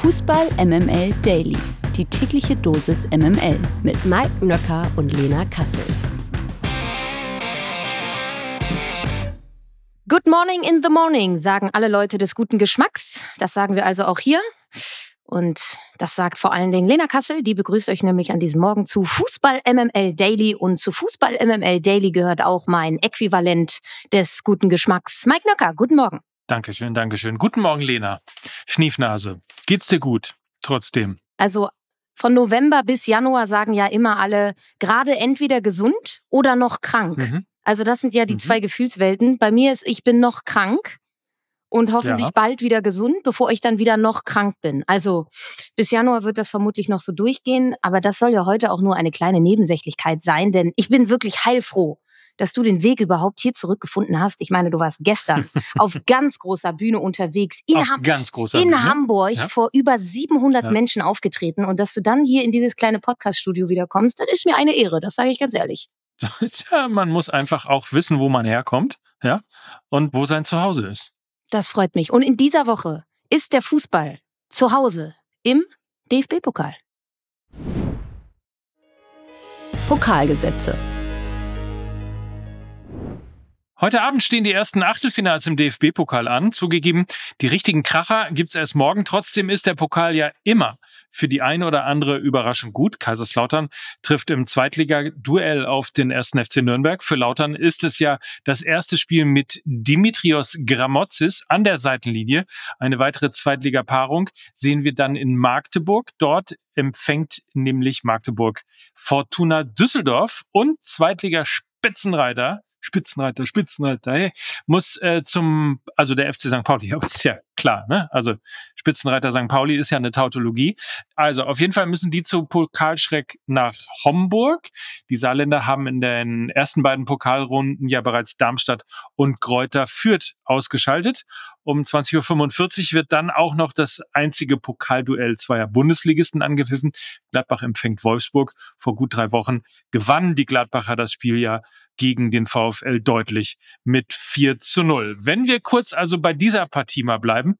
Fußball MML Daily. Die tägliche Dosis MML mit Mike Nöcker und Lena Kassel. Good morning in the morning, sagen alle Leute des guten Geschmacks. Das sagen wir also auch hier. Und das sagt vor allen Dingen Lena Kassel, die begrüßt euch nämlich an diesem Morgen zu Fußball MML Daily. Und zu Fußball MML Daily gehört auch mein Äquivalent des guten Geschmacks. Mike Nöcker, guten Morgen. Dankeschön, Dankeschön. Guten Morgen, Lena. Schniefnase. Geht's dir gut? Trotzdem. Also von November bis Januar sagen ja immer alle, gerade entweder gesund oder noch krank. Mhm. Also das sind ja die mhm. zwei Gefühlswelten. Bei mir ist, ich bin noch krank und hoffentlich ja. bald wieder gesund, bevor ich dann wieder noch krank bin. Also bis Januar wird das vermutlich noch so durchgehen, aber das soll ja heute auch nur eine kleine Nebensächlichkeit sein, denn ich bin wirklich heilfroh, dass du den Weg überhaupt hier zurückgefunden hast. Ich meine, du warst gestern auf ganz großer Bühne unterwegs in, Ham ganz großer in Bühne. Hamburg ja? vor über 700 ja. Menschen aufgetreten und dass du dann hier in dieses kleine Podcaststudio wieder kommst, das ist mir eine Ehre, das sage ich ganz ehrlich. Ja, man muss einfach auch wissen, wo man herkommt, ja, und wo sein Zuhause ist. Das freut mich. Und in dieser Woche ist der Fußball zu Hause im DFB-Pokal. Pokalgesetze. Heute Abend stehen die ersten Achtelfinals im DFB-Pokal an. Zugegeben, die richtigen Kracher gibt's erst morgen. Trotzdem ist der Pokal ja immer für die eine oder andere Überraschung gut. Kaiserslautern trifft im Zweitliga-Duell auf den ersten FC Nürnberg. Für Lautern ist es ja das erste Spiel mit Dimitrios Gramotzis an der Seitenlinie. Eine weitere Zweitliga-Paarung sehen wir dann in Magdeburg. Dort empfängt nämlich Magdeburg Fortuna Düsseldorf und Zweitliga-Spitzenreiter Spitzenreiter, Spitzenreiter, hey, muss äh, zum, also der FC St. Pauli, aber ist ja klar, ne? Also Spitzenreiter St. Pauli ist ja eine Tautologie. Also auf jeden Fall müssen die zu Pokalschreck nach Homburg. Die Saarländer haben in den ersten beiden Pokalrunden ja bereits Darmstadt und Kräuter Fürth ausgeschaltet. Um 20.45 Uhr wird dann auch noch das einzige Pokalduell zweier Bundesligisten angepfiffen. Gladbach empfängt Wolfsburg. Vor gut drei Wochen gewannen die Gladbacher das Spiel ja gegen den VfL deutlich mit 4 zu 0. Wenn wir kurz also bei dieser Partie mal bleiben,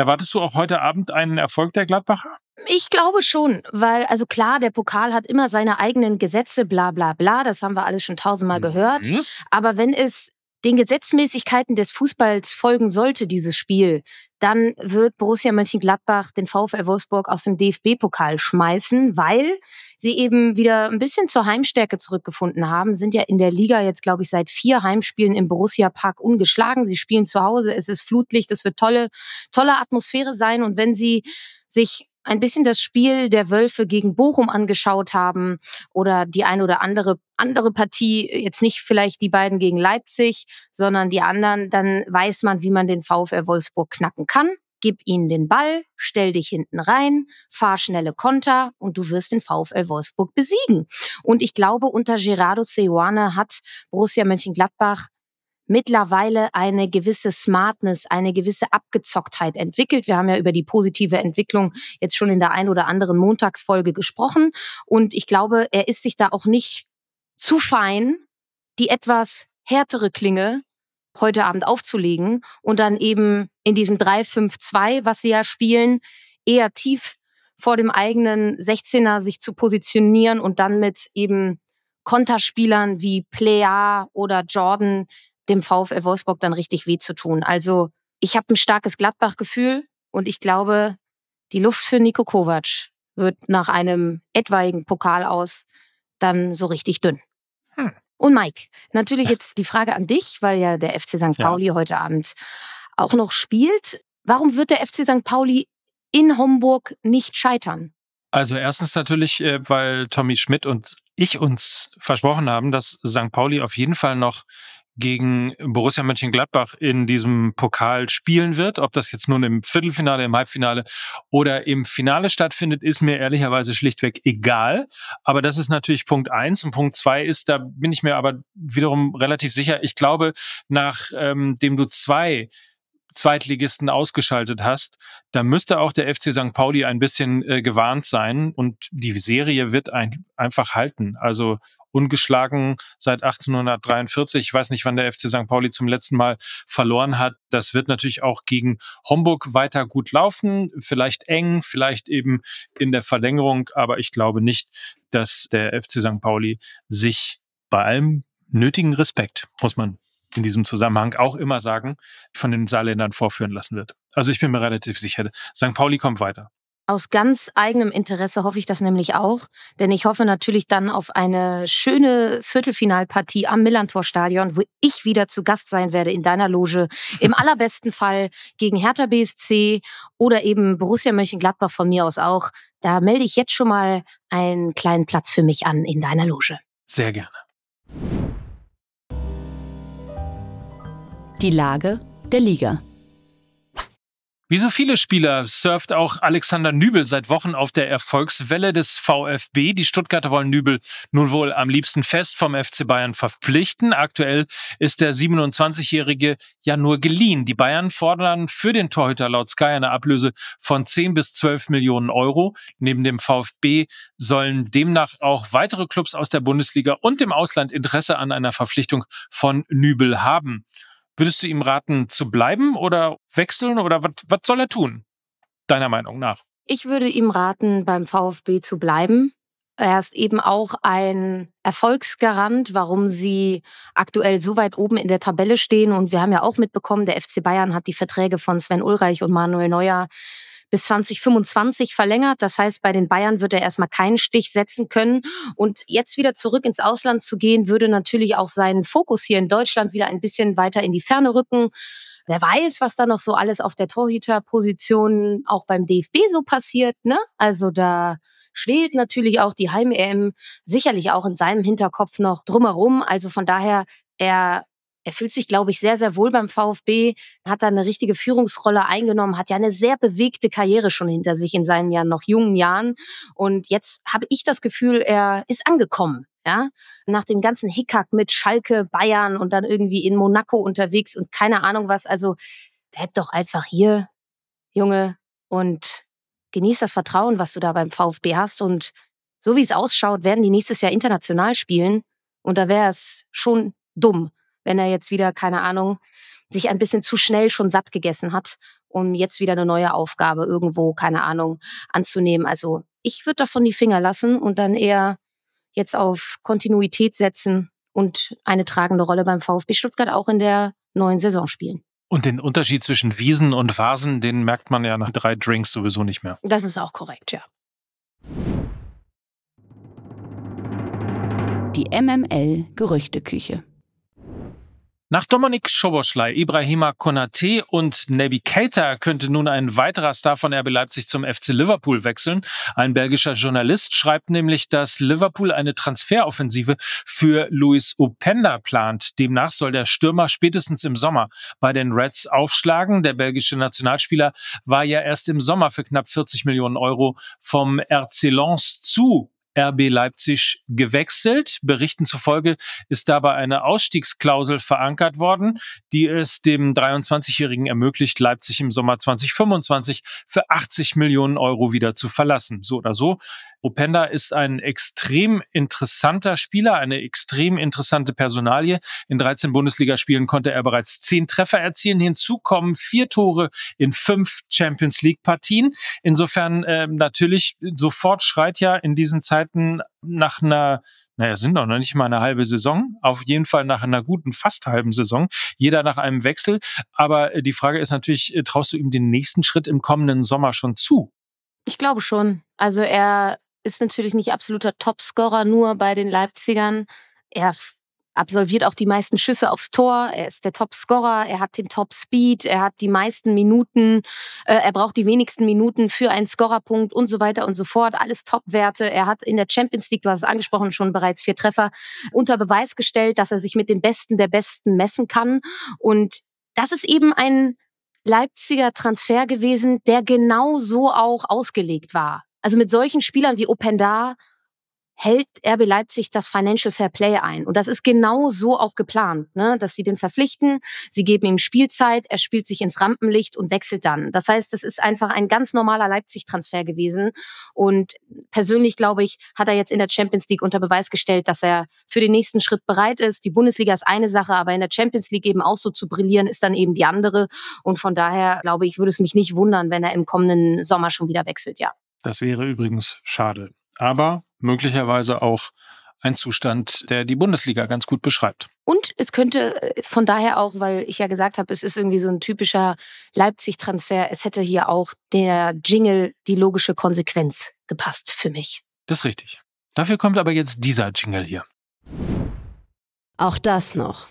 erwartest du auch heute Abend einen Erfolg der Gladbacher? Ich glaube schon, weil, also klar, der Pokal hat immer seine eigenen Gesetze, bla bla bla, das haben wir alles schon tausendmal gehört. Mhm. Aber wenn es den Gesetzmäßigkeiten des Fußballs folgen sollte, dieses Spiel, dann wird Borussia Mönchengladbach den VfL Wolfsburg aus dem DFB-Pokal schmeißen, weil sie eben wieder ein bisschen zur Heimstärke zurückgefunden haben, sind ja in der Liga jetzt, glaube ich, seit vier Heimspielen im Borussia Park ungeschlagen. Sie spielen zu Hause, es ist Flutlicht, es wird tolle, tolle Atmosphäre sein und wenn sie sich ein bisschen das Spiel der Wölfe gegen Bochum angeschaut haben oder die ein oder andere andere Partie, jetzt nicht vielleicht die beiden gegen Leipzig, sondern die anderen, dann weiß man, wie man den VfL Wolfsburg knacken kann. Gib ihnen den Ball, stell dich hinten rein, fahr schnelle Konter und du wirst den VfL Wolfsburg besiegen. Und ich glaube, unter Gerardo Seoane hat Borussia Mönchengladbach mittlerweile eine gewisse Smartness, eine gewisse Abgezocktheit entwickelt. Wir haben ja über die positive Entwicklung jetzt schon in der ein oder anderen Montagsfolge gesprochen. Und ich glaube, er ist sich da auch nicht zu fein, die etwas härtere Klinge heute Abend aufzulegen und dann eben in diesem 3-5-2, was sie ja spielen, eher tief vor dem eigenen 16er sich zu positionieren und dann mit eben Konterspielern wie Plea oder Jordan dem VfL Wolfsburg dann richtig weh zu tun. Also ich habe ein starkes Gladbach-Gefühl und ich glaube, die Luft für Nico Kovac wird nach einem etwaigen Pokal aus dann so richtig dünn. Hm. Und Mike, natürlich jetzt die Frage an dich, weil ja der FC St. Pauli ja. heute Abend auch noch spielt. Warum wird der FC St. Pauli in Homburg nicht scheitern? Also erstens natürlich, äh, weil Tommy Schmidt und ich uns versprochen haben, dass St. Pauli auf jeden Fall noch gegen Borussia Mönchengladbach in diesem Pokal spielen wird. Ob das jetzt nun im Viertelfinale, im Halbfinale oder im Finale stattfindet, ist mir ehrlicherweise schlichtweg egal. Aber das ist natürlich Punkt eins. Und Punkt zwei ist, da bin ich mir aber wiederum relativ sicher, ich glaube, nachdem ähm, du zwei Zweitligisten ausgeschaltet hast, da müsste auch der FC St. Pauli ein bisschen äh, gewarnt sein und die Serie wird ein, einfach halten. Also ungeschlagen seit 1843. Ich weiß nicht, wann der FC St. Pauli zum letzten Mal verloren hat. Das wird natürlich auch gegen Homburg weiter gut laufen. Vielleicht eng, vielleicht eben in der Verlängerung. Aber ich glaube nicht, dass der FC St. Pauli sich bei allem nötigen Respekt, muss man in diesem Zusammenhang auch immer sagen, von den Saarländern vorführen lassen wird. Also ich bin mir relativ sicher, St. Pauli kommt weiter. Aus ganz eigenem Interesse hoffe ich das nämlich auch, denn ich hoffe natürlich dann auf eine schöne Viertelfinalpartie am Millantor-Stadion, wo ich wieder zu Gast sein werde in deiner Loge. Im allerbesten Fall gegen Hertha BSC oder eben Borussia Mönchengladbach von mir aus auch. Da melde ich jetzt schon mal einen kleinen Platz für mich an in deiner Loge. Sehr gerne. Die Lage der Liga. Wie so viele Spieler surft auch Alexander Nübel seit Wochen auf der Erfolgswelle des VfB. Die Stuttgarter wollen Nübel nun wohl am liebsten fest vom FC Bayern verpflichten. Aktuell ist der 27-Jährige ja nur geliehen. Die Bayern fordern für den Torhüter laut Sky eine Ablöse von 10 bis 12 Millionen Euro. Neben dem VfB sollen demnach auch weitere Clubs aus der Bundesliga und dem Ausland Interesse an einer Verpflichtung von Nübel haben. Würdest du ihm raten, zu bleiben oder wechseln oder was, soll er tun, deiner Meinung nach? Ich würde ihm raten, beim VfB zu bleiben. Er ist eben auch ein Erfolgsgarant, warum sie aktuell so weit oben in der Tabelle stehen. Und wir haben ja auch mitbekommen, der FC Bayern hat die Verträge von Sven Ulreich und Manuel Neuer bis 2025 verlängert. Das heißt, bei den Bayern wird er erstmal keinen Stich setzen können. Und jetzt wieder zurück ins Ausland zu gehen, würde natürlich auch seinen Fokus hier in Deutschland wieder ein bisschen weiter in die Ferne rücken. Wer weiß, was da noch so alles auf der Torhüterposition auch beim DFB so passiert, ne? Also da schwelt natürlich auch die Heim-EM sicherlich auch in seinem Hinterkopf noch drumherum. Also von daher, er er fühlt sich, glaube ich, sehr, sehr wohl beim VfB, hat da eine richtige Führungsrolle eingenommen, hat ja eine sehr bewegte Karriere schon hinter sich in seinen ja noch jungen Jahren. Und jetzt habe ich das Gefühl, er ist angekommen. Ja, nach dem ganzen Hickhack mit Schalke, Bayern und dann irgendwie in Monaco unterwegs und keine Ahnung was. Also bleib doch einfach hier, Junge, und genieß das Vertrauen, was du da beim VfB hast. Und so wie es ausschaut, werden die nächstes Jahr international spielen. Und da wäre es schon dumm, wenn er jetzt wieder, keine Ahnung, sich ein bisschen zu schnell schon satt gegessen hat, um jetzt wieder eine neue Aufgabe irgendwo, keine Ahnung, anzunehmen. Also ich würde davon die Finger lassen und dann eher jetzt auf Kontinuität setzen und eine tragende Rolle beim VfB Stuttgart auch in der neuen Saison spielen. Und den Unterschied zwischen Wiesen und Vasen, den merkt man ja nach drei Drinks sowieso nicht mehr. Das ist auch korrekt, ja. Die MML Gerüchteküche. Nach Dominik Schoboschlei, Ibrahima Konate und Naby Keita könnte nun ein weiterer Star von RB Leipzig zum FC Liverpool wechseln. Ein belgischer Journalist schreibt nämlich, dass Liverpool eine Transferoffensive für Luis Openda plant. Demnach soll der Stürmer spätestens im Sommer bei den Reds aufschlagen. Der belgische Nationalspieler war ja erst im Sommer für knapp 40 Millionen Euro vom RC Lens zu RB Leipzig gewechselt. Berichten zufolge ist dabei eine Ausstiegsklausel verankert worden, die es dem 23-Jährigen ermöglicht, Leipzig im Sommer 2025 für 80 Millionen Euro wieder zu verlassen. So oder so. Openda ist ein extrem interessanter Spieler, eine extrem interessante Personalie. In 13 Bundesligaspielen konnte er bereits 10 Treffer erzielen. Hinzu kommen vier Tore in fünf Champions League Partien. Insofern äh, natürlich sofort schreit ja in diesen Zeiten nach einer naja, sind doch noch nicht mal eine halbe Saison. Auf jeden Fall nach einer guten, fast halben Saison. Jeder nach einem Wechsel. Aber äh, die Frage ist natürlich, äh, traust du ihm den nächsten Schritt im kommenden Sommer schon zu? Ich glaube schon. Also er ist natürlich nicht absoluter Topscorer nur bei den Leipzigern. Er absolviert auch die meisten Schüsse aufs Tor. Er ist der Topscorer. Er hat den Top-Speed. Er hat die meisten Minuten. Äh, er braucht die wenigsten Minuten für einen Scorerpunkt und so weiter und so fort. Alles Top-Werte. Er hat in der Champions League, du hast es angesprochen, schon bereits vier Treffer unter Beweis gestellt, dass er sich mit den Besten der Besten messen kann. Und das ist eben ein Leipziger Transfer gewesen, der genau so auch ausgelegt war. Also mit solchen Spielern wie Openda hält RB Leipzig das Financial Fair Play ein. Und das ist genau so auch geplant, ne? dass sie den verpflichten, sie geben ihm Spielzeit, er spielt sich ins Rampenlicht und wechselt dann. Das heißt, es ist einfach ein ganz normaler Leipzig-Transfer gewesen. Und persönlich, glaube ich, hat er jetzt in der Champions League unter Beweis gestellt, dass er für den nächsten Schritt bereit ist. Die Bundesliga ist eine Sache, aber in der Champions League eben auch so zu brillieren, ist dann eben die andere. Und von daher, glaube ich, würde es mich nicht wundern, wenn er im kommenden Sommer schon wieder wechselt, ja. Das wäre übrigens schade. Aber möglicherweise auch ein Zustand, der die Bundesliga ganz gut beschreibt. Und es könnte äh, von daher auch, weil ich ja gesagt habe, es ist irgendwie so ein typischer Leipzig-Transfer, es hätte hier auch der Jingle, die logische Konsequenz gepasst für mich. Das ist richtig. Dafür kommt aber jetzt dieser Jingle hier. Auch das noch.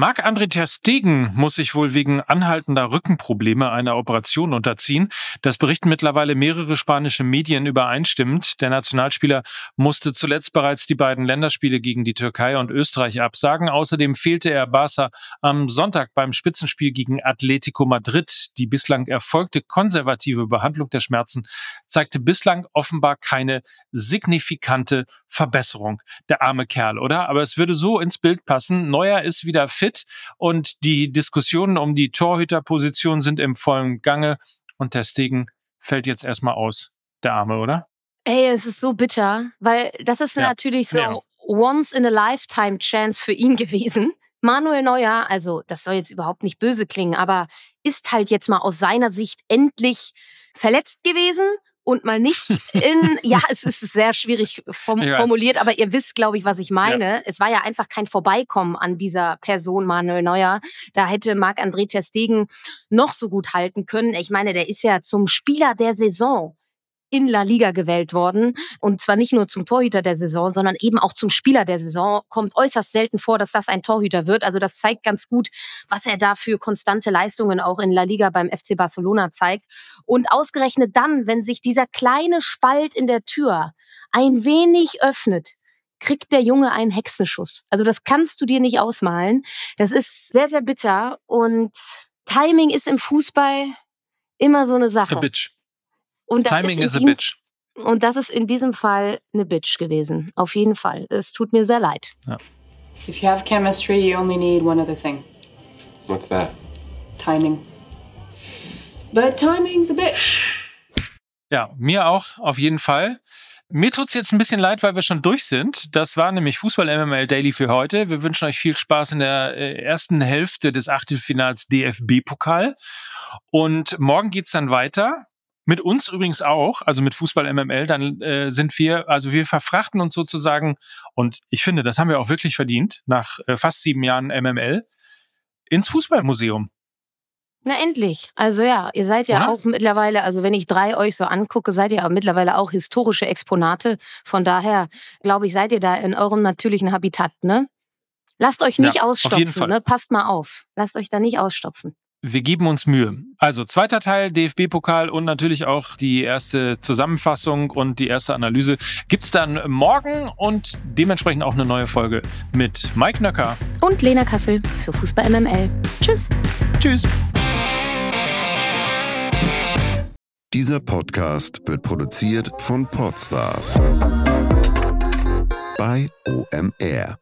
Marc-André Ter Stegen muss sich wohl wegen anhaltender Rückenprobleme einer Operation unterziehen. Das berichten mittlerweile mehrere spanische Medien übereinstimmend. Der Nationalspieler musste zuletzt bereits die beiden Länderspiele gegen die Türkei und Österreich absagen. Außerdem fehlte er Barca am Sonntag beim Spitzenspiel gegen Atletico Madrid. Die bislang erfolgte konservative Behandlung der Schmerzen zeigte bislang offenbar keine signifikante Verbesserung. Der arme Kerl, oder? Aber es würde so ins Bild passen. Neuer ist wieder fit fit und die Diskussionen um die Torhüterposition sind im vollen Gange und der Stegen fällt jetzt erstmal aus. Der Arme, oder? Ey, es ist so bitter, weil das ist ja. natürlich so ja. once in a lifetime Chance für ihn gewesen. Manuel Neuer, also das soll jetzt überhaupt nicht böse klingen, aber ist halt jetzt mal aus seiner Sicht endlich verletzt gewesen und mal nicht in, ja, es ist sehr schwierig form formuliert, aber ihr wisst, glaube ich, was ich meine. Ja. Es war ja einfach kein Vorbeikommen an dieser Person Manuel Neuer. Da hätte Marc-André Ter Stegen noch so gut halten können. Ich meine, der ist ja zum Spieler der Saison in La Liga gewählt worden. Und zwar nicht nur zum Torhüter der Saison, sondern eben auch zum Spieler der Saison. Kommt äußerst selten vor, dass das ein Torhüter wird. Also das zeigt ganz gut, was er da für konstante Leistungen auch in La Liga beim FC Barcelona zeigt. Und ausgerechnet dann, wenn sich dieser kleine Spalt in der Tür ein wenig öffnet, kriegt der Junge einen Hexenschuss. Also das kannst du dir nicht ausmalen. Das ist sehr, sehr bitter. Und Timing ist im Fußball immer so eine Sache. A bitch. Und das Timing is a bitch. Und das ist in diesem Fall eine Bitch gewesen. Auf jeden Fall. Es tut mir sehr leid. Ja. If you have chemistry, you only need one other thing. What's that? Timing. But timing's a bitch. Ja, mir auch, auf jeden Fall. Mir tut's jetzt ein bisschen leid, weil wir schon durch sind. Das war nämlich Fußball MML Daily für heute. Wir wünschen euch viel Spaß in der äh, ersten Hälfte des Achtelfinals DFB-Pokal. Und morgen geht's dann weiter mit uns übrigens auch, also mit Fußball MML, dann äh, sind wir, also wir verfrachten uns sozusagen, und ich finde, das haben wir auch wirklich verdient, nach äh, fast sieben Jahren MML, ins Fußballmuseum. Na endlich. Also ja, ihr seid ja Oder? auch mittlerweile, also wenn ich drei euch so angucke, seid ihr mittlerweile auch historische Exponate. Von daher, glaube ich, seid ihr da in eurem natürlichen Habitat, ne? Lasst euch nicht ja, ausstopfen, ne? Passt mal auf. Lasst euch da nicht ausstopfen. Wir geben uns Mühe. Also zweiter Teil DFB-Pokal und natürlich auch die erste Zusammenfassung und die erste Analyse gibt's dann morgen und dementsprechend auch eine neue Folge mit Mike Nöcker und Lena Kassel für Fußball MML. Tschüss. Tschüss. Dieser Podcast wird produziert von Podstars bei OMR.